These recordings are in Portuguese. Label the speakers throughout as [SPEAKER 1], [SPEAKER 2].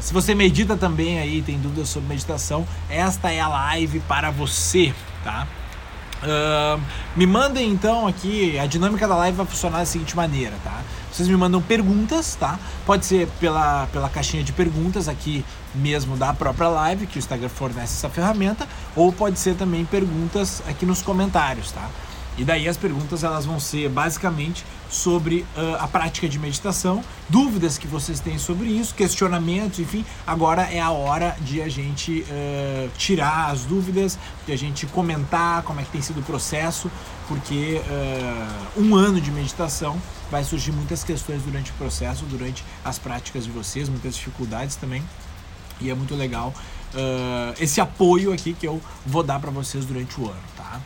[SPEAKER 1] Se você medita também aí, tem dúvidas sobre meditação, esta é a live para você, tá? Uh, me mandem então aqui, a dinâmica da live vai funcionar da seguinte maneira, tá? Vocês me mandam perguntas, tá? Pode ser pela, pela caixinha de perguntas aqui mesmo da própria live, que o Instagram fornece essa ferramenta, ou pode ser também perguntas aqui nos comentários, tá? E daí as perguntas elas vão ser basicamente sobre uh, a prática de meditação, dúvidas que vocês têm sobre isso, questionamentos, enfim. Agora é a hora de a gente uh, tirar as dúvidas, de a gente comentar como é que tem sido o processo, porque uh, um ano de meditação vai surgir muitas questões durante o processo, durante as práticas de vocês, muitas dificuldades também. E é muito legal esse apoio aqui que eu vou dar para vocês durante o ano, tá?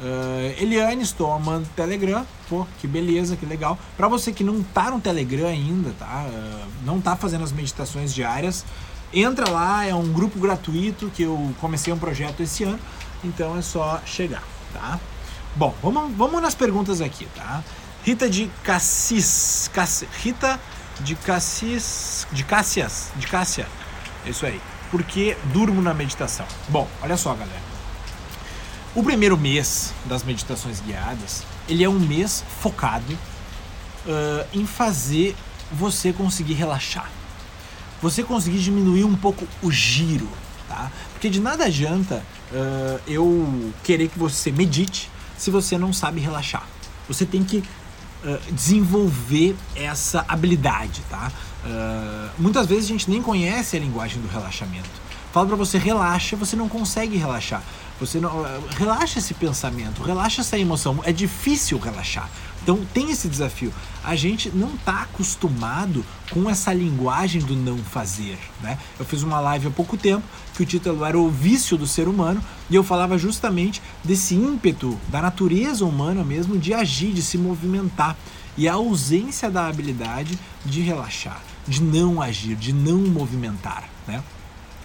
[SPEAKER 1] Uh, Eliane Storman Telegram, pô, que beleza, que legal. Para você que não tá no Telegram ainda, tá? Uh, não tá fazendo as meditações diárias, entra lá, é um grupo gratuito que eu comecei um projeto esse ano, então é só chegar, tá? Bom, vamos, vamos nas perguntas aqui, tá? Rita de Cassis, Cassis Rita de Cassis, de Cássias, de Cássia, isso aí. Porque durmo na meditação. Bom, olha só, galera. O primeiro mês das meditações guiadas, ele é um mês focado uh, em fazer você conseguir relaxar. Você conseguir diminuir um pouco o giro, tá? Porque de nada adianta uh, eu querer que você medite se você não sabe relaxar. Você tem que uh, desenvolver essa habilidade, tá? muitas vezes a gente nem conhece a linguagem do relaxamento. Fala para você relaxa, você não consegue relaxar. Você não relaxa esse pensamento, relaxa essa emoção. É difícil relaxar. Então tem esse desafio. A gente não está acostumado com essa linguagem do não fazer, né? Eu fiz uma live há pouco tempo que o título era o vício do ser humano e eu falava justamente desse ímpeto da natureza humana mesmo de agir, de se movimentar e a ausência da habilidade de relaxar, de não agir, de não movimentar, né?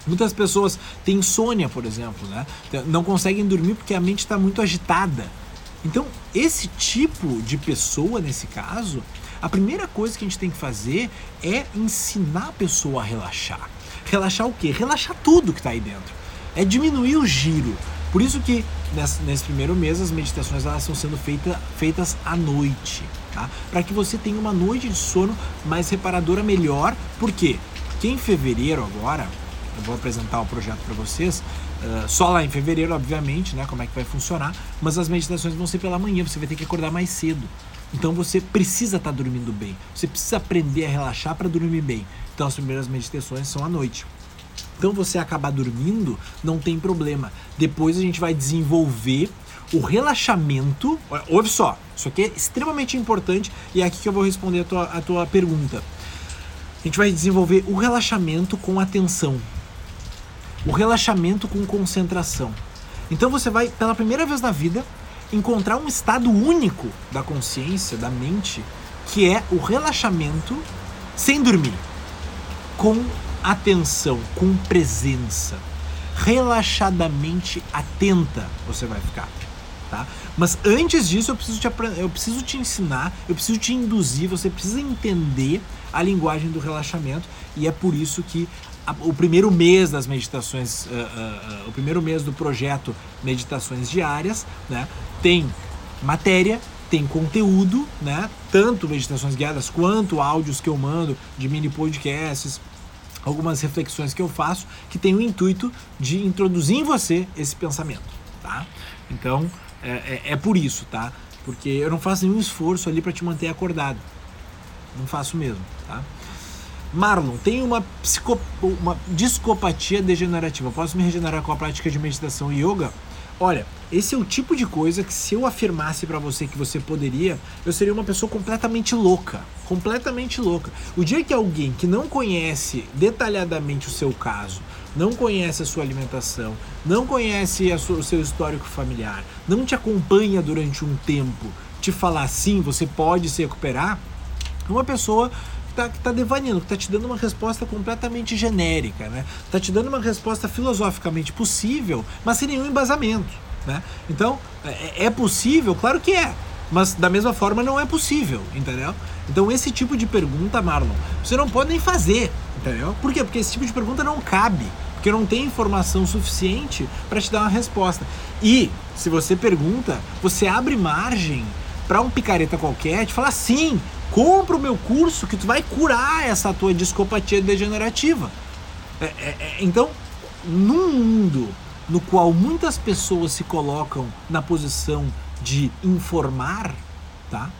[SPEAKER 1] Muitas pessoas têm insônia, por exemplo, né? não conseguem dormir porque a mente está muito agitada. Então, esse tipo de pessoa, nesse caso, a primeira coisa que a gente tem que fazer é ensinar a pessoa a relaxar. Relaxar o quê? Relaxar tudo que está aí dentro. É diminuir o giro. Por isso que nesse, primeiro mês as meditações elas estão sendo feita, feitas à noite, tá? Para que você tenha uma noite de sono mais reparadora melhor. Por quê? Porque em fevereiro agora, eu vou apresentar o projeto para vocês. Uh, só lá em fevereiro, obviamente, né? Como é que vai funcionar. Mas as meditações vão ser pela manhã, você vai ter que acordar mais cedo. Então você precisa estar tá dormindo bem. Você precisa aprender a relaxar para dormir bem. Então as primeiras meditações são à noite. Então você acabar dormindo, não tem problema. Depois a gente vai desenvolver o relaxamento. Ouve só, isso aqui é extremamente importante e é aqui que eu vou responder a tua, a tua pergunta. A gente vai desenvolver o relaxamento com atenção o relaxamento com concentração. Então você vai, pela primeira vez na vida, encontrar um estado único da consciência, da mente, que é o relaxamento sem dormir, com atenção, com presença. Relaxadamente atenta você vai ficar. Tá? Mas antes disso eu preciso, te, eu preciso te ensinar, eu preciso te induzir, você precisa entender a linguagem do relaxamento e é por isso que o primeiro mês das meditações, uh, uh, uh, o primeiro mês do projeto Meditações Diárias, né, tem matéria, tem conteúdo, né, tanto meditações guiadas quanto áudios que eu mando de mini podcasts, algumas reflexões que eu faço que tem o intuito de introduzir em você esse pensamento, tá? Então é, é, é por isso, tá? Porque eu não faço nenhum esforço ali para te manter acordado, não faço mesmo, tá? Marlon, tenho uma, psico, uma discopatia degenerativa. Posso me regenerar com a prática de meditação e yoga? Olha, esse é o tipo de coisa que se eu afirmasse para você que você poderia, eu seria uma pessoa completamente louca, completamente louca. O dia que alguém que não conhece detalhadamente o seu caso, não conhece a sua alimentação, não conhece sua, o seu histórico familiar, não te acompanha durante um tempo, te falar assim, você pode se recuperar, uma pessoa tá, que tá devaneando, que tá te dando uma resposta completamente genérica, né? Tá te dando uma resposta filosoficamente possível, mas sem nenhum embasamento, né? Então, é, é possível? Claro que é. Mas da mesma forma não é possível, entendeu? Então esse tipo de pergunta, Marlon, você não pode nem fazer, entendeu? Por quê? Porque esse tipo de pergunta não cabe, porque não tem informação suficiente para te dar uma resposta. E se você pergunta, você abre margem para um picareta qualquer te falar sim, compra o meu curso que tu vai curar essa tua discopatia degenerativa. É, é, é, então, num mundo no qual muitas pessoas se colocam na posição de informar, tá?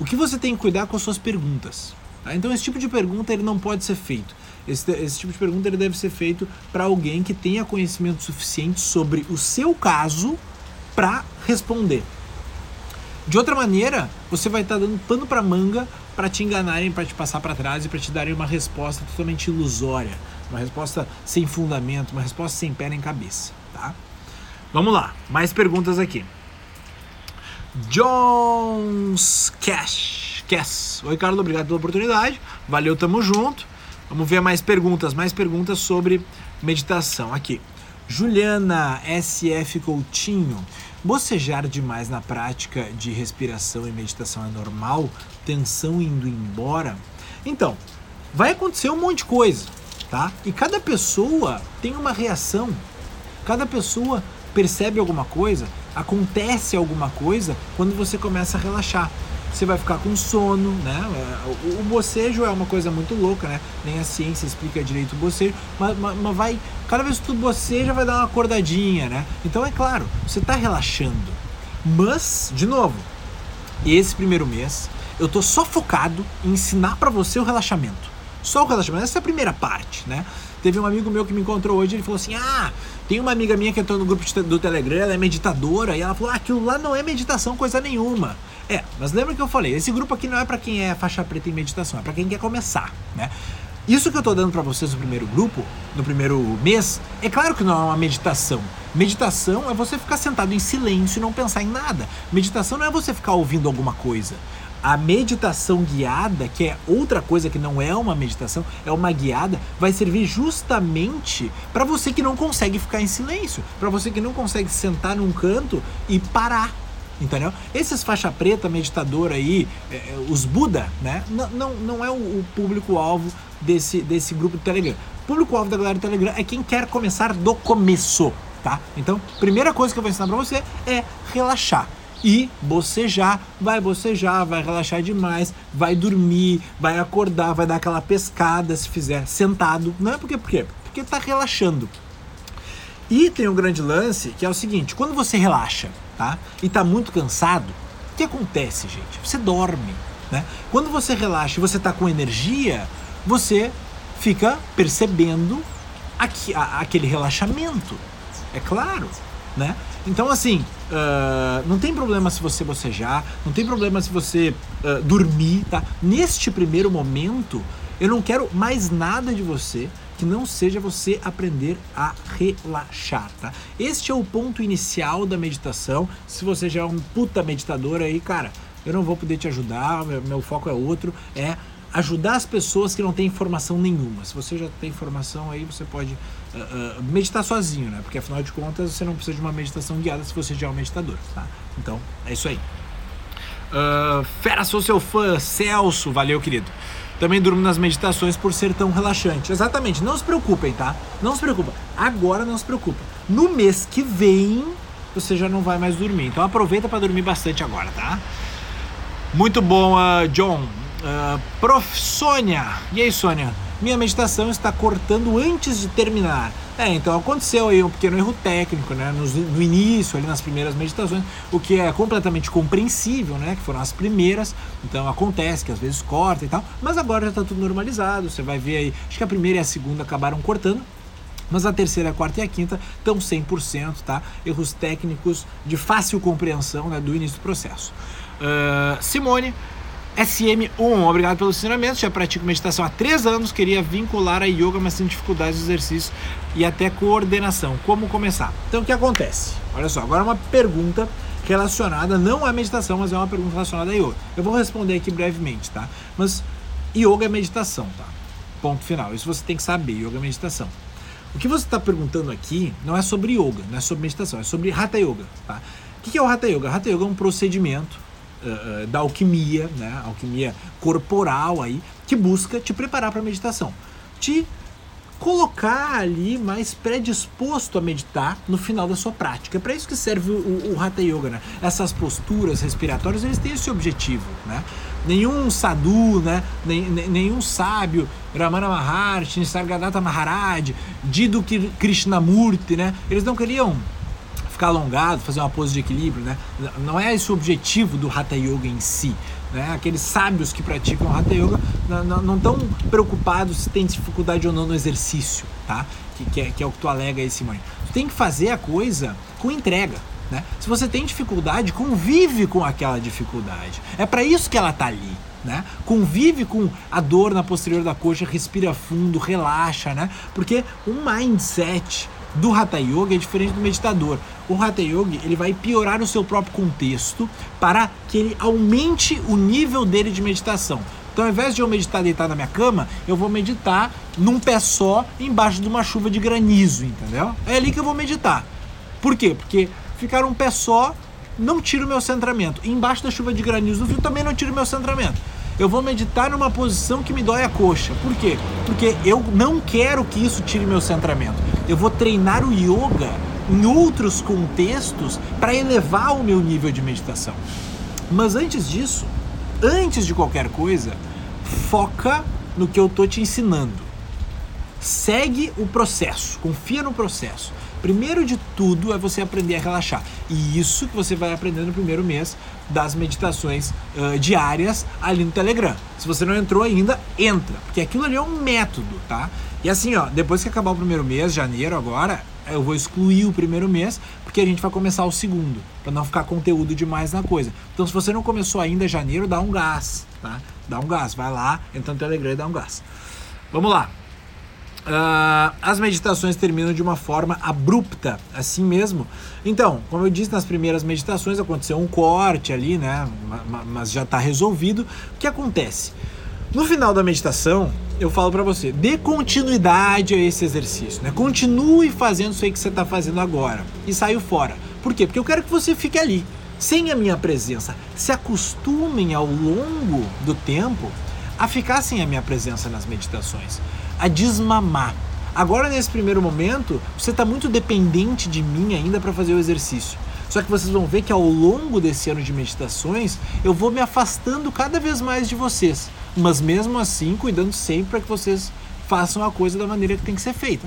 [SPEAKER 1] O que você tem que cuidar com as suas perguntas. Tá? Então esse tipo de pergunta ele não pode ser feito. Esse, esse tipo de pergunta ele deve ser feito para alguém que tenha conhecimento suficiente sobre o seu caso para responder. De outra maneira, você vai estar tá dando pano para manga para te enganarem, para te passar para trás e para te darem uma resposta totalmente ilusória, uma resposta sem fundamento, uma resposta sem pé nem cabeça, tá? Vamos lá, mais perguntas aqui. Jones Cash. Cash. Oi, Carlos, obrigado pela oportunidade. Valeu, tamo junto. Vamos ver mais perguntas, mais perguntas sobre meditação aqui. Juliana SF Coutinho. Bocejar demais na prática de respiração e meditação é normal? Tensão indo embora? Então, vai acontecer um monte de coisa, tá? E cada pessoa tem uma reação. Cada pessoa percebe alguma coisa, acontece alguma coisa quando você começa a relaxar você vai ficar com sono, né? O, o bocejo é uma coisa muito louca, né? Nem a ciência explica direito o bocejo, mas, mas, mas vai. Cada vez que tu boceja, vai dar uma acordadinha, né? Então é claro, você está relaxando. Mas, de novo, esse primeiro mês eu tô só focado em ensinar para você o relaxamento. Só o relaxamento. Essa é a primeira parte, né? Teve um amigo meu que me encontrou hoje, ele falou assim: Ah, tem uma amiga minha que entrou no grupo do Telegram, ela é meditadora, e ela falou: ah, aquilo lá não é meditação, coisa nenhuma. É, mas lembra que eu falei, esse grupo aqui não é para quem é faixa preta em meditação, é para quem quer começar, né? Isso que eu tô dando para vocês no primeiro grupo, no primeiro mês, é claro que não é uma meditação. Meditação é você ficar sentado em silêncio e não pensar em nada. Meditação não é você ficar ouvindo alguma coisa. A meditação guiada, que é outra coisa que não é uma meditação, é uma guiada, vai servir justamente para você que não consegue ficar em silêncio, para você que não consegue sentar num canto e parar entendeu? Esses faixa preta, meditador aí, é, é os Buda, né? Não, não, não é o, o público-alvo desse, desse grupo do Telegram. O público-alvo da galera do Telegram é quem quer começar do começo, tá? Então, primeira coisa que eu vou ensinar pra você é relaxar. E bocejar, vai bocejar, vai relaxar demais, vai dormir, vai acordar, vai dar aquela pescada se fizer sentado. Não é porque, por quê? Porque tá relaxando. E tem um grande lance que é o seguinte: quando você relaxa, tá? E está muito cansado, o que acontece, gente? Você dorme, né? Quando você relaxa e você está com energia, você fica percebendo aqui, a, aquele relaxamento, é claro, né? Então, assim, uh, não tem problema se você bocejar, não tem problema se você uh, dormir, tá? Neste primeiro momento, eu não quero mais nada de você que não seja você aprender a relaxar, tá? Este é o ponto inicial da meditação. Se você já é um puta meditador aí, cara, eu não vou poder te ajudar, meu, meu foco é outro, é ajudar as pessoas que não têm informação nenhuma. Se você já tem informação aí, você pode uh, uh, meditar sozinho, né? Porque afinal de contas você não precisa de uma meditação guiada se você já é um meditador, tá? Então é isso aí. Uh, Fera, sou seu fã, Celso, valeu, querido. Também durmo nas meditações por ser tão relaxante. Exatamente, não se preocupem, tá? Não se preocupa. Agora não se preocupa. No mês que vem, você já não vai mais dormir. Então aproveita para dormir bastante agora, tá? Muito bom, uh, John. Uh, Prof. Sônia. E aí, Sônia? Minha meditação está cortando antes de terminar. É, então aconteceu aí um pequeno erro técnico, né? No, no, início, ali nas primeiras meditações, o que é completamente compreensível, né? Que foram as primeiras, então acontece que às vezes corta e tal, mas agora já está tudo normalizado. Você vai ver aí, acho que a primeira e a segunda acabaram cortando, mas a terceira, a quarta e a quinta estão 100%, tá? Erros técnicos de fácil compreensão né, do início do processo. Uh, Simone, SM1, obrigado pelo ensinamento. Já pratico meditação há três anos. Queria vincular a yoga, mas tenho dificuldades de exercício e até coordenação. Como começar? Então, o que acontece? Olha só, agora uma pergunta relacionada, não à meditação, mas é uma pergunta relacionada a yoga. Eu vou responder aqui brevemente, tá? Mas yoga é meditação, tá? Ponto final. Isso você tem que saber, yoga é meditação. O que você está perguntando aqui não é sobre yoga, não é sobre meditação, é sobre Hatha Yoga, tá? O que é o Hatha Yoga? Hatha Yoga é um procedimento uh, da alquimia, né? Alquimia corporal aí, que busca te preparar para a meditação. Te colocar ali mais predisposto a meditar no final da sua prática. É para isso que serve o, o, Hatha Yoga, né? Essas posturas respiratórias, eles têm esse objetivo, né? Nenhum sadhu, né? nenhum sábio, Ramana Maharshi, Nisargadatta Maharaj, Dido Krishnamurti, né? Eles não queriam ficar alongado, fazer uma pose de equilíbrio, né? Não é esse o objetivo do Hatha Yoga em si. Né? Aqueles sábios que praticam Hatha Yoga não estão preocupados se tem dificuldade ou não no exercício, tá? Que, que, é, que é o que tu alega aí, Simone. Tu tem que fazer a coisa com entrega. Né? Se você tem dificuldade, convive com aquela dificuldade. É para isso que ela tá ali. Né? Convive com a dor na posterior da coxa, respira fundo, relaxa, né? Porque o mindset do Hatha Yoga é diferente do meditador. O Hatha Yoga ele vai piorar o seu próprio contexto para que ele aumente o nível dele de meditação. Então, ao invés de eu meditar deitado na minha cama, eu vou meditar num pé só, embaixo de uma chuva de granizo, entendeu? É ali que eu vou meditar. Por quê? Porque ficar um pé só não tira o meu centramento. Embaixo da chuva de granizo do também não tira o meu centramento eu vou meditar numa posição que me dói a coxa. Por quê? Porque eu não quero que isso tire meu centramento. Eu vou treinar o yoga em outros contextos para elevar o meu nível de meditação. Mas antes disso, antes de qualquer coisa, foca no que eu tô te ensinando. Segue o processo, confia no processo. Primeiro de tudo é você aprender a relaxar. E isso que você vai aprender no primeiro mês das meditações uh, diárias ali no Telegram. Se você não entrou ainda, entra, porque aquilo ali é um método, tá? E assim, ó, depois que acabar o primeiro mês, janeiro agora, eu vou excluir o primeiro mês, porque a gente vai começar o segundo, para não ficar conteúdo demais na coisa. Então, se você não começou ainda janeiro, dá um gás, tá? Dá um gás, vai lá, entra no Telegram e dá um gás. Vamos lá. Uh, as meditações terminam de uma forma abrupta, assim mesmo. Então, como eu disse nas primeiras meditações, aconteceu um corte ali, né? Mas já está resolvido. O que acontece? No final da meditação, eu falo para você, dê continuidade a esse exercício, né? Continue fazendo isso aí que você está fazendo agora e saiu fora. Por quê? Porque eu quero que você fique ali, sem a minha presença. Se acostumem ao longo do tempo a ficar sem a minha presença nas meditações a desmamar. Agora, nesse primeiro momento, você está muito dependente de mim ainda para fazer o exercício. Só que vocês vão ver que ao longo desse ano de meditações, eu vou me afastando cada vez mais de vocês. Mas mesmo assim, cuidando sempre para que vocês façam a coisa da maneira que tem que ser feita.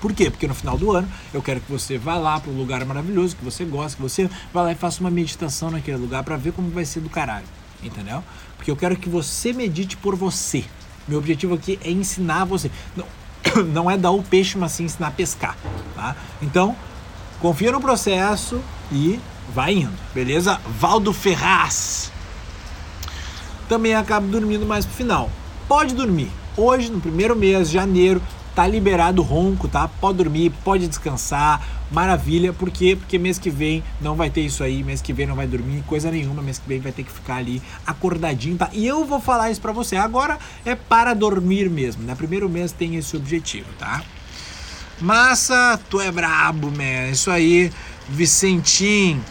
[SPEAKER 1] Por quê? Porque no final do ano eu quero que você vá lá para um lugar maravilhoso, que você gosta, que você vá lá e faça uma meditação naquele lugar para ver como vai ser do caralho. Entendeu? Porque eu quero que você medite por você. Meu objetivo aqui é ensinar você. Não, não é dar o peixe, mas sim ensinar a pescar. Tá? Então, confia no processo e vai indo, beleza? Valdo Ferraz. Também acaba dormindo mais pro final. Pode dormir. Hoje, no primeiro mês, janeiro, tá liberado ronco, tá? Pode dormir, pode descansar, maravilha. Por quê? Porque mês que vem não vai ter isso aí, mês que vem não vai dormir coisa nenhuma, mês que vem vai ter que ficar ali acordadinho, tá? E eu vou falar isso para você. Agora é para dormir mesmo, né? Primeiro mês tem esse objetivo, tá? Massa, tu é brabo, man. Isso aí, Vicentim.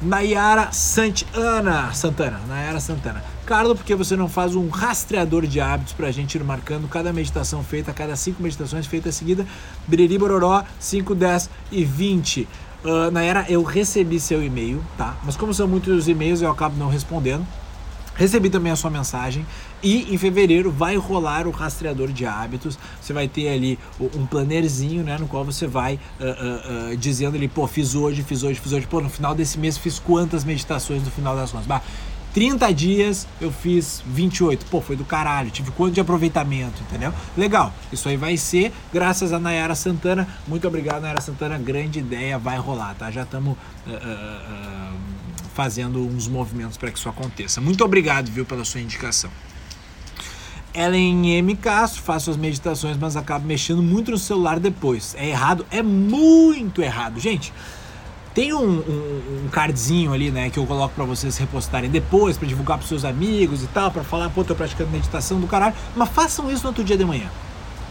[SPEAKER 1] Nayara Santana, Santana, Nayara Santana. Carlos, porque você não faz um rastreador de hábitos para a gente ir marcando cada meditação feita, cada cinco meditações feitas seguida, Biriri Bororó, 5, 10 e 20. Uh, Nayara, eu recebi seu e-mail, tá? Mas como são muitos e-mails, eu acabo não respondendo. Recebi também a sua mensagem e em fevereiro vai rolar o rastreador de hábitos. Você vai ter ali um plannerzinho, né, no qual você vai uh, uh, uh, dizendo ali, pô, fiz hoje, fiz hoje, fiz hoje, pô, no final desse mês fiz quantas meditações no final das contas. Bah, 30 dias eu fiz 28. Pô, foi do caralho. Tive quanto de aproveitamento, entendeu? Legal. Isso aí vai ser graças a Nayara Santana. Muito obrigado, Nayara Santana. Grande ideia, vai rolar, tá? Já estamos fazendo uns movimentos para que isso aconteça. Muito obrigado, viu, pela sua indicação. Ellen M. Castro, faço as meditações, mas acabo mexendo muito no celular depois. É errado? É muito errado. Gente, tem um, um, um cardzinho ali, né, que eu coloco para vocês repostarem depois, para divulgar para seus amigos e tal, para falar, pô, tô praticando meditação do caralho. Mas façam isso no outro dia de manhã.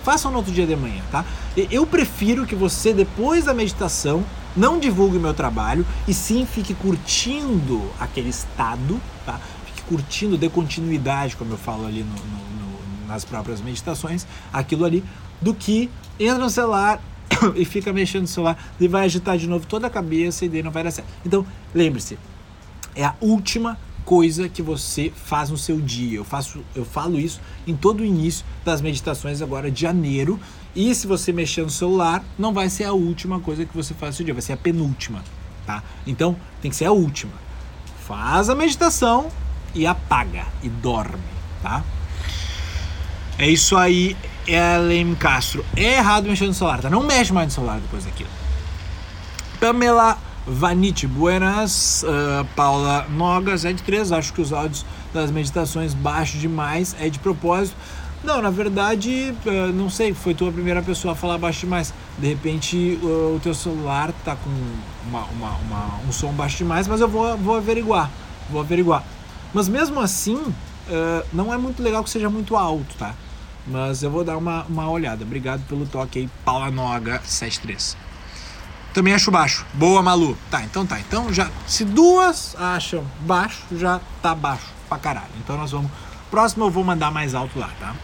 [SPEAKER 1] Façam no outro dia de manhã, tá? Eu prefiro que você, depois da meditação, não divulgue meu trabalho e sim fique curtindo aquele estado tá? Fique curtindo, dê continuidade, como eu falo ali no, no, no, nas próprias meditações, aquilo ali, do que entra no celular e fica mexendo no celular e vai agitar de novo toda a cabeça e daí não vai dar certo. Então, lembre-se, é a última coisa que você faz no seu dia. Eu faço, eu falo isso em todo o início das meditações agora de janeiro. E se você mexer no celular, não vai ser a última coisa que você faz no seu dia, vai ser a penúltima, tá? Então, tem que ser a última. Faz a meditação e apaga e dorme, tá? É isso aí, Ellen Castro. É errado mexer no celular, tá? Não mexe mais no celular depois daquilo. Pamela Vanite, buenas. Uh, Paula Nogas, é de 3. Acho que os áudios das meditações baixos demais. É de propósito. Não, na verdade, uh, não sei. Foi tua primeira pessoa a falar baixo demais. De repente, uh, o teu celular tá com uma, uma, uma, um som baixo demais, mas eu vou, vou averiguar. Vou averiguar. Mas mesmo assim, não é muito legal que seja muito alto, tá? Mas eu vou dar uma, uma olhada. Obrigado pelo toque aí, Paula Noga 73. Também acho baixo. Boa, Malu. Tá, então tá. Então já. Se duas acham baixo, já tá baixo pra caralho. Então nós vamos. Próximo eu vou mandar mais alto lá, tá?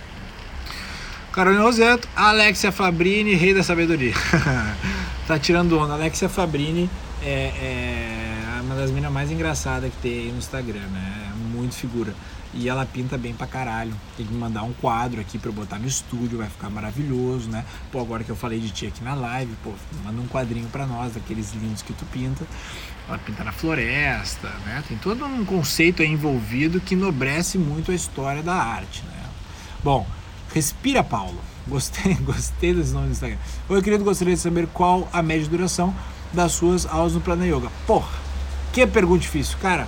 [SPEAKER 1] Carolina Roseto, Alexia Fabrini, rei da sabedoria. tá tirando onda. Alexia Fabrini é, é uma das minas mais engraçadas que tem aí no Instagram, né? É muito figura. E ela pinta bem pra caralho. Tem que me mandar um quadro aqui pra eu botar no estúdio, vai ficar maravilhoso, né? Pô, agora que eu falei de ti aqui na live, pô, manda um quadrinho pra nós, daqueles lindos que tu pinta. Ela pinta na floresta, né? Tem todo um conceito aí envolvido que enobrece muito a história da arte, né? Bom, respira, Paulo. Gostei, gostei desse nome do Instagram. Oi, querido, gostaria de saber qual a média duração das suas aulas no Prana Yoga. Porra, que pergunta difícil. Cara,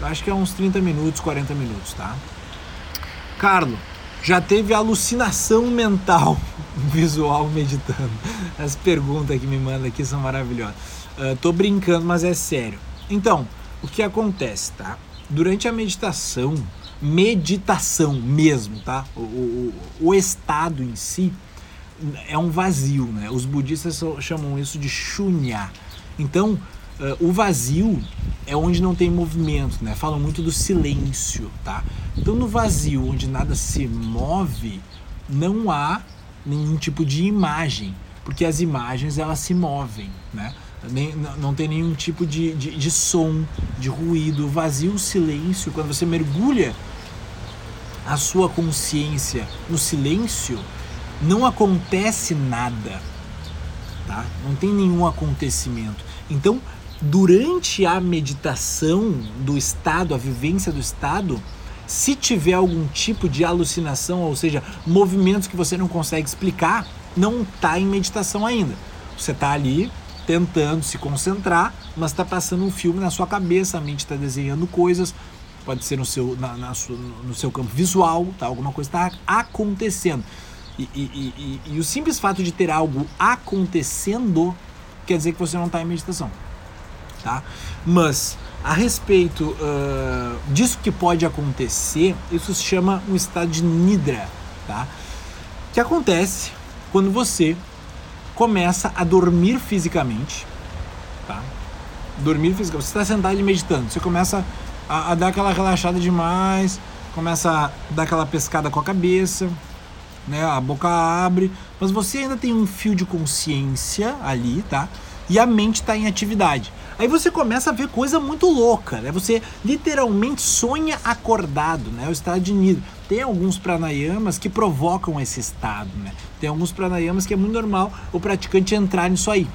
[SPEAKER 1] eu acho que é uns 30 minutos, 40 minutos, tá? Carlos, já teve alucinação mental visual meditando? As perguntas que me manda aqui são maravilhosas. Uh, tô brincando, mas é sério. Então, o que acontece, tá? Durante a meditação, meditação mesmo, tá? O, o, o estado em si é um vazio, né? Os budistas chamam isso de shunya. Então, Uh, o vazio é onde não tem movimento, né? Falam muito do silêncio, tá? Então no vazio, onde nada se move, não há nenhum tipo de imagem, porque as imagens elas se movem, né? Nem, não tem nenhum tipo de, de, de som, de ruído. Vazio, silêncio, quando você mergulha a sua consciência no silêncio, não acontece nada, tá? Não tem nenhum acontecimento. Então, durante a meditação do estado, a vivência do estado, se tiver algum tipo de alucinação, ou seja, movimentos que você não consegue explicar, não está em meditação ainda. Você está ali tentando se concentrar, mas está passando um filme na sua cabeça, a mente está desenhando coisas, pode ser no seu, na, na, no seu campo visual, tá? alguma coisa está acontecendo. E, e, e, e o simples fato de ter algo acontecendo quer dizer que você não está em meditação tá? Mas a respeito uh, disso que pode acontecer, isso se chama um estado de nidra, tá? Que acontece quando você começa a dormir fisicamente, tá? Dormir fisicamente. Você está sentado e meditando, você começa a, a dar aquela relaxada demais, começa a dar aquela pescada com a cabeça, né? A boca abre, mas você ainda tem um fio de consciência ali, tá? E a mente está em atividade. Aí você começa a ver coisa muito louca, né? Você literalmente sonha acordado, né? O estado de nidra. Tem alguns pranayamas que provocam esse estado, né? Tem alguns pranayamas que é muito normal o praticante entrar nisso aí.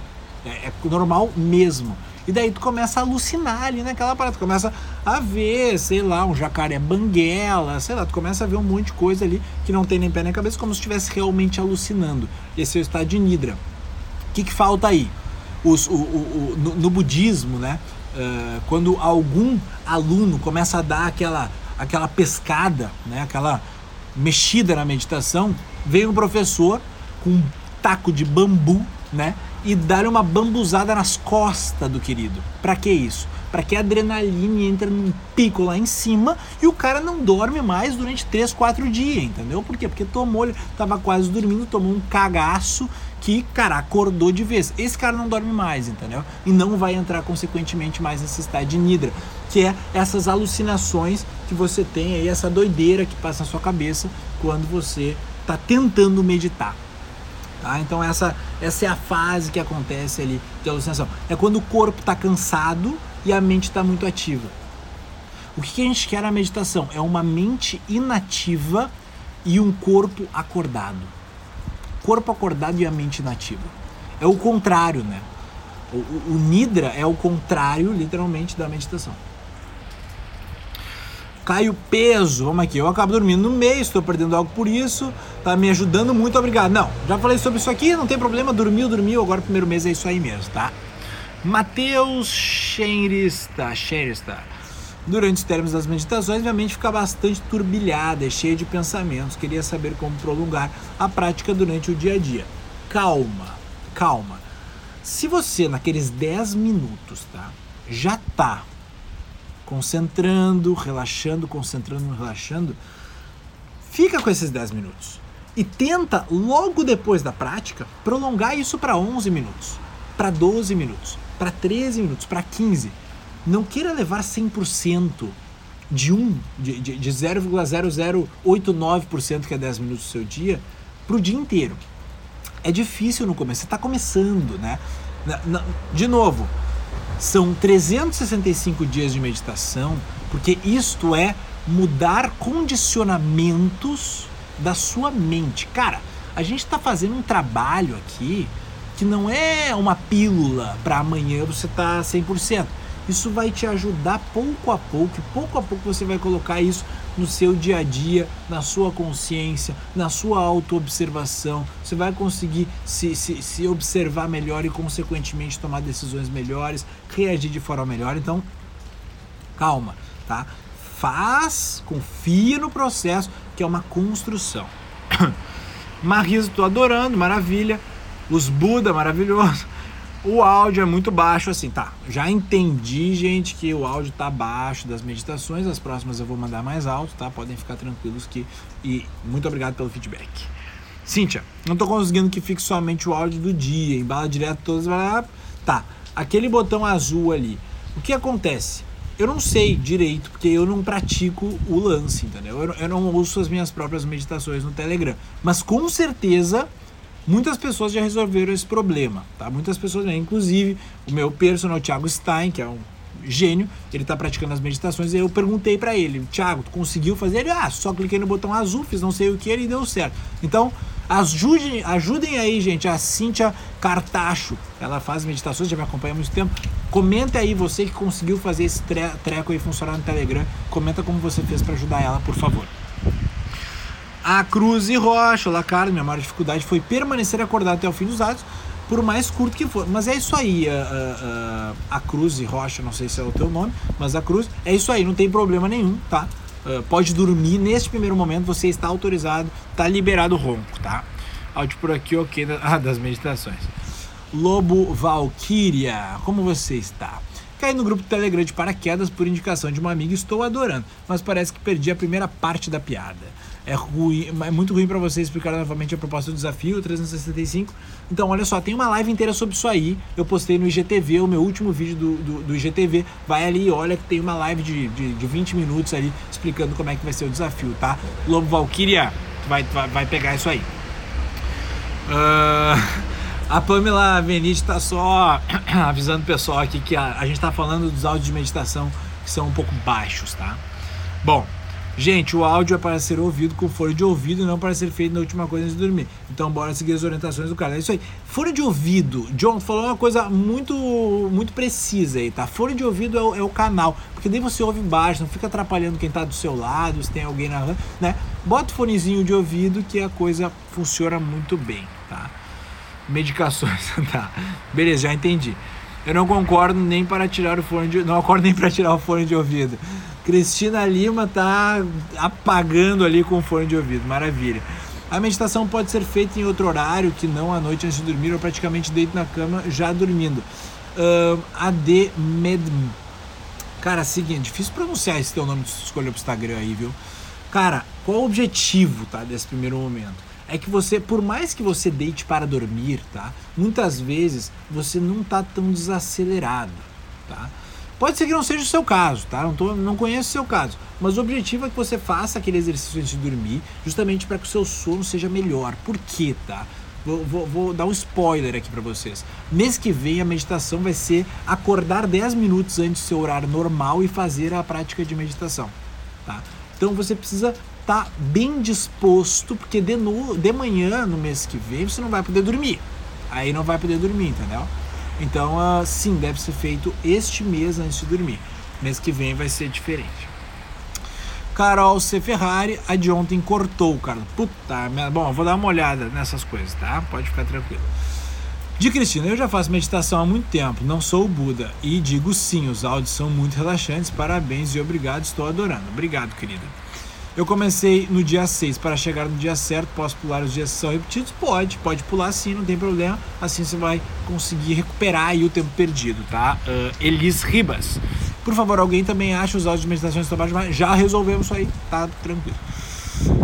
[SPEAKER 1] É, é normal mesmo. E daí tu começa a alucinar ali naquela parada, tu começa a ver, sei lá, um jacaré banguela, sei lá, tu começa a ver um monte de coisa ali que não tem nem pé nem cabeça, como se estivesse realmente alucinando. Esse é o estado de nidra. O que, que falta aí? Os, o, o, no, no, budismo, né? Uh, quando algum aluno começa a dar aquela, aquela pescada, né? aquela mexida na meditação, vem um professor com um taco de bambu né? e dá uma bambuzada nas costas do querido. Para que isso? Para que a adrenalina entre num pico lá em cima e o cara não dorme mais durante 3, 4 dias, entendeu? Por quê? Porque tomou, ele tava quase dormindo, tomou um cagaço que, cara, acordou de vez. Esse cara não dorme mais, entendeu? E não vai entrar, consequentemente, mais nesse estado de nidra, que é essas alucinações que você tem aí, essa doideira que passa na sua cabeça quando você está tentando meditar. Tá? Então essa, essa é a fase que acontece ali de alucinação. É quando o corpo está cansado e a mente está muito ativa. O que a gente quer na meditação? É uma mente inativa e um corpo acordado. Corpo acordado e a mente inativa. É o contrário, né? O, o, o Nidra é o contrário, literalmente, da meditação. Cai o peso, vamos aqui, eu acabo dormindo no mês, estou perdendo algo por isso, tá me ajudando muito, obrigado. Não, já falei sobre isso aqui, não tem problema, dormiu, dormiu, agora o primeiro mês é isso aí mesmo, tá? Matheus Xerista, Xerista. Durante os termos das meditações, minha mente fica bastante turbilhada, cheia de pensamentos. Queria saber como prolongar a prática durante o dia a dia. Calma, calma. Se você, naqueles 10 minutos, tá, já tá concentrando, relaxando, concentrando, relaxando, fica com esses 10 minutos. E tenta, logo depois da prática, prolongar isso para 11 minutos, para 12 minutos, para 13 minutos, para 15 não queira levar 100% de um, de, de, de 0,0089% que é 10 minutos do seu dia, para o dia inteiro. É difícil no começo, você está começando, né? De novo, são 365 dias de meditação, porque isto é mudar condicionamentos da sua mente. Cara, a gente está fazendo um trabalho aqui que não é uma pílula para amanhã você tá 100%. Isso vai te ajudar pouco a pouco, e pouco a pouco você vai colocar isso no seu dia a dia, na sua consciência, na sua autoobservação. Você vai conseguir se, se, se observar melhor e, consequentemente, tomar decisões melhores, reagir de forma melhor. Então, calma, tá? Faz, confia no processo, que é uma construção. Marisa, estou adorando, maravilha. Os Buda, maravilhoso. O áudio é muito baixo, assim, tá. Já entendi, gente, que o áudio tá baixo das meditações. As próximas eu vou mandar mais alto, tá? Podem ficar tranquilos que. E muito obrigado pelo feedback. Cíntia, não tô conseguindo que fique somente o áudio do dia, embala direto todas. Tá, aquele botão azul ali. O que acontece? Eu não sei direito, porque eu não pratico o lance, entendeu? Eu, eu não ouço as minhas próprias meditações no Telegram. Mas com certeza Muitas pessoas já resolveram esse problema, tá? Muitas pessoas, né? inclusive o meu personal Thiago Stein, que é um gênio, ele está praticando as meditações, e eu perguntei para ele, Thiago, tu conseguiu fazer? Ele, ah, só cliquei no botão azul, fiz não sei o que, ele deu certo. Então, ajudem, ajudem aí, gente, a Cíntia Cartacho, ela faz meditações, já me acompanha há muito tempo. Comenta aí, você que conseguiu fazer esse treco aí funcionar no Telegram, comenta como você fez para ajudar ela, por favor. A Cruz e Rocha, lá, cara, minha maior dificuldade foi permanecer acordado até o fim dos atos, por mais curto que for. Mas é isso aí, a, a, a, Cruz e Rocha, não sei se é o teu nome, mas a Cruz, é isso aí, não tem problema nenhum, tá? Uh, pode dormir neste primeiro momento, você está autorizado, está liberado o ronco, tá? Áudio por aqui, ok, ah, das meditações. Lobo Valkyria, como você está? Caí no grupo do Telegram de paraquedas por indicação de uma amiga e estou adorando, mas parece que perdi a primeira parte da piada é ruim, é muito ruim para você explicar novamente a proposta do desafio 365. Então, olha só, tem uma live inteira sobre isso aí. Eu postei no IGTV, o meu último vídeo do, do, do IGTV. Vai ali e olha que tem uma live de, de, de 20 minutos ali explicando como é que vai ser o desafio, tá? Lobo Valkyria vai, vai, vai pegar isso aí. Uh, a Pamela Venite tá só avisando o pessoal aqui que a, a gente tá falando dos áudios de meditação que são um pouco baixos, tá? Bom, Gente, o áudio é para ser ouvido com fone de ouvido e não para ser feito na última coisa antes de dormir. Então, bora seguir as orientações do cara. É isso aí. Fone de ouvido. John falou uma coisa muito muito precisa aí, tá? Fone de ouvido é o, é o canal. Porque daí você ouve embaixo, não fica atrapalhando quem tá do seu lado, se tem alguém na né? Bota o fonezinho de ouvido que a coisa funciona muito bem, tá? Medicações, tá? Beleza, já entendi. Eu não concordo nem para tirar o fone de, não concordo nem para tirar o fone de ouvido. Cristina Lima tá apagando ali com o fone de ouvido, maravilha. A meditação pode ser feita em outro horário que não à noite antes de dormir ou praticamente deito na cama já dormindo. Uh, AD Medm. Cara, seguinte, difícil pronunciar esse teu nome que você escolheu pro Instagram aí, viu? Cara, qual o objetivo, tá, desse primeiro momento? É que você, por mais que você deite para dormir, tá? Muitas vezes você não tá tão desacelerado, tá? Pode ser que não seja o seu caso, tá? Não, tô, não conheço o seu caso. Mas o objetivo é que você faça aquele exercício antes de dormir, justamente para que o seu sono seja melhor. Por quê, tá? Vou, vou, vou, dar um spoiler aqui para vocês. Mês que vem a meditação vai ser acordar 10 minutos antes do seu horário normal e fazer a prática de meditação, tá? Então você precisa estar tá bem disposto, porque de, no, de manhã, no mês que vem, você não vai poder dormir. Aí não vai poder dormir, entendeu? Então, uh, sim, deve ser feito este mês antes de dormir. Mês que vem vai ser diferente. Carol C. Ferrari, a de ontem cortou, cara. Puta merda. Bom, eu vou dar uma olhada nessas coisas, tá? Pode ficar tranquilo. De Cristina, eu já faço meditação há muito tempo, não sou o Buda. E digo sim, os áudios são muito relaxantes. Parabéns e obrigado, estou adorando. Obrigado, querida. Eu comecei no dia 6 para chegar no dia certo, posso pular os dias que são repetidos? Pode, pode pular sim, não tem problema. Assim você vai conseguir recuperar aí o tempo perdido, tá? Uh, Elis Ribas. Por favor, alguém também acha os áudios de meditações de trabalho? Já resolvemos isso aí, tá tranquilo.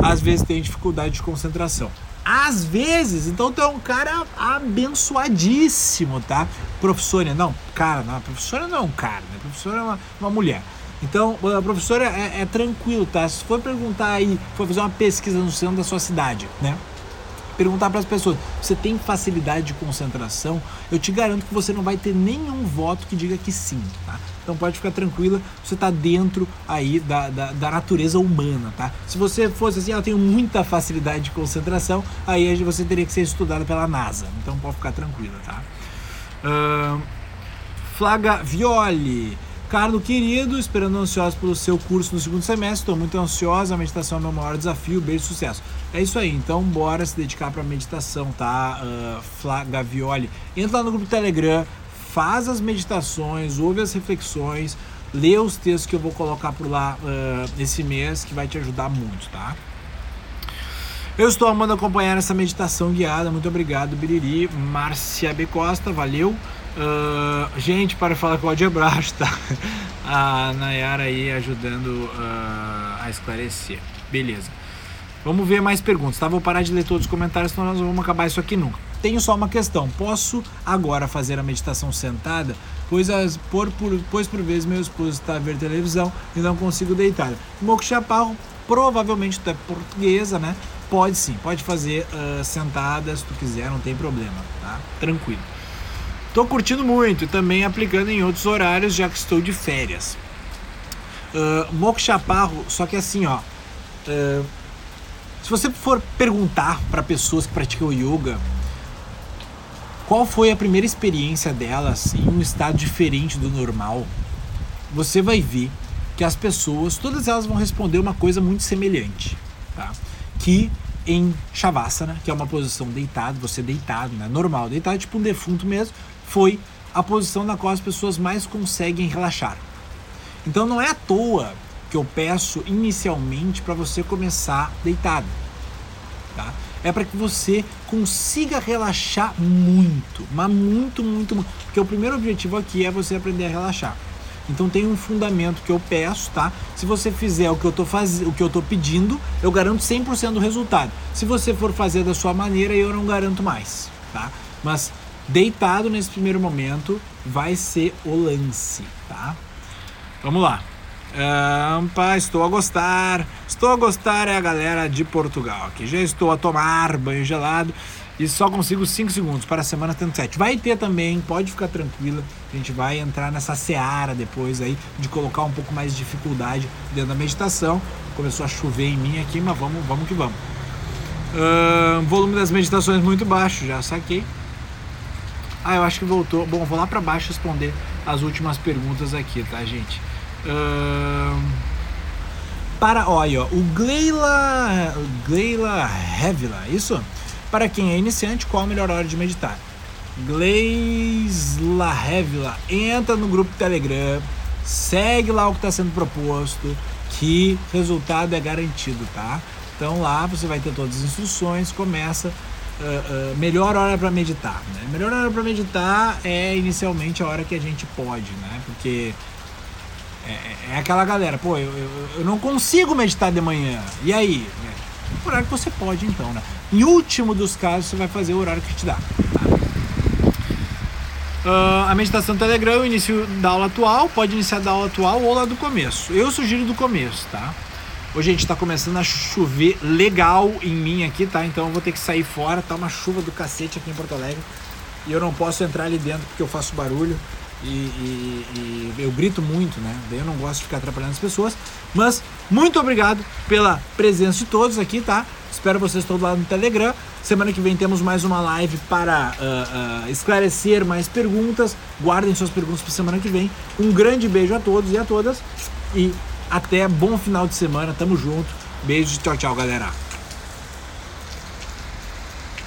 [SPEAKER 1] Às vezes tem dificuldade de concentração. Às vezes, então tu é um cara abençoadíssimo, tá? Professora, não, cara, não, professora não é um cara, né? Professora é uma, uma mulher. Então, a professora é, é, tranquilo, tá? Se for perguntar aí, for fazer uma pesquisa no centro da sua cidade, né? Perguntar para as pessoas, você tem facilidade de concentração? Eu te garanto que você não vai ter nenhum voto que diga que sim, tá? Então pode ficar tranquila, você está dentro aí da, da, da, natureza humana, tá? Se você fosse assim, ah, eu tenho muita facilidade de concentração, aí você teria que ser estudado pela NASA. Então pode ficar tranquila, tá? Uh, Flaga Violi. Carlos querido, esperando ansioso pelo seu curso no segundo semestre, estou muito ansiosa, a meditação é o meu maior desafio, beijo sucesso. É isso aí, então bora se dedicar para meditação, tá? Uh, Flá Gavioli. Entra lá no grupo Telegram, faz as meditações, ouve as reflexões, lê os textos que eu vou colocar por lá uh, esse mês, que vai te ajudar muito, tá? Eu estou amando acompanhar essa meditação guiada, muito obrigado, Biriri. Márcia B. Costa, valeu. Uh, gente, para falar com o Abraço, tá? A Nayara aí ajudando uh, a esclarecer. Beleza. Vamos ver mais perguntas, tá? Vou parar de ler todos os comentários, senão nós vamos acabar isso aqui nunca. Tenho só uma questão. Posso agora fazer a meditação sentada? Pois, as, por, por, pois por vezes meu esposo está a ver televisão e não consigo deitar. Moksha Chaparro, provavelmente tu é portuguesa, né? Pode sim, pode fazer uh, sentada se tu quiser, não tem problema, tá? Tranquilo. Estou curtindo muito e também aplicando em outros horários, já que estou de férias. Uh, Moksha Parro, só que assim, ó. Uh, se você for perguntar para pessoas que praticam yoga qual foi a primeira experiência dela, assim, um estado diferente do normal, você vai ver que as pessoas, todas elas vão responder uma coisa muito semelhante, tá? Que em Shavasana, que é uma posição deitado, você deitado, né? Normal, deitado tipo um defunto mesmo, foi a posição na qual as pessoas mais conseguem relaxar. Então não é à toa que eu peço inicialmente para você começar deitado. Tá? É para que você consiga relaxar muito, mas muito, muito, muito. Porque o primeiro objetivo aqui é você aprender a relaxar. Então tem um fundamento que eu peço, tá? Se você fizer o que eu tô fazendo, o que eu tô pedindo, eu garanto 100% do resultado. Se você for fazer da sua maneira, eu não garanto mais, tá? Mas deitado nesse primeiro momento vai ser o lance, tá? Vamos lá. Ampa, estou a gostar. Estou a gostar é a galera de Portugal aqui. Já estou a tomar banho gelado e só consigo 5 segundos para a semana 37. Vai ter também, pode ficar tranquila. A gente vai entrar nessa seara depois aí de colocar um pouco mais de dificuldade dentro da meditação. Começou a chover em mim aqui, mas vamos, vamos que vamos. Uh, volume das meditações muito baixo, já saquei. Ah, eu acho que voltou. Bom, vou lá para baixo responder as últimas perguntas aqui, tá, gente? Uh... Para, olha, o Gleila, Gleila Hevila, isso? Para quem é iniciante, qual a melhor hora de meditar? Gleisla Hevila, entra no grupo Telegram, segue lá o que está sendo proposto, que resultado é garantido, tá? Então lá você vai ter todas as instruções, começa uh, melhor hora para meditar. Né? Melhor hora para meditar é inicialmente a hora que a gente pode, né? Porque é, é, é aquela galera, pô, eu, eu, eu, não consigo meditar de manhã. E aí? É, por hora que você pode então, né? Em último dos casos, você vai fazer o horário que te dá. Uh, a meditação Telegram, o início da aula atual, pode iniciar da aula atual ou lá do começo. Eu sugiro do começo, tá? Hoje gente tá começando a chover legal em mim aqui, tá? Então eu vou ter que sair fora, tá uma chuva do cacete aqui em Porto Alegre. E eu não posso entrar ali dentro porque eu faço barulho e, e, e eu grito muito, né? Daí eu não gosto de ficar atrapalhando as pessoas. Mas muito obrigado pela presença de todos aqui, tá? Espero vocês todos lá no Telegram. Semana que vem temos mais uma live para uh, uh, esclarecer mais perguntas. Guardem suas perguntas para semana que vem. Um grande beijo a todos e a todas. E até bom final de semana. Tamo junto. Beijo, tchau, tchau, galera.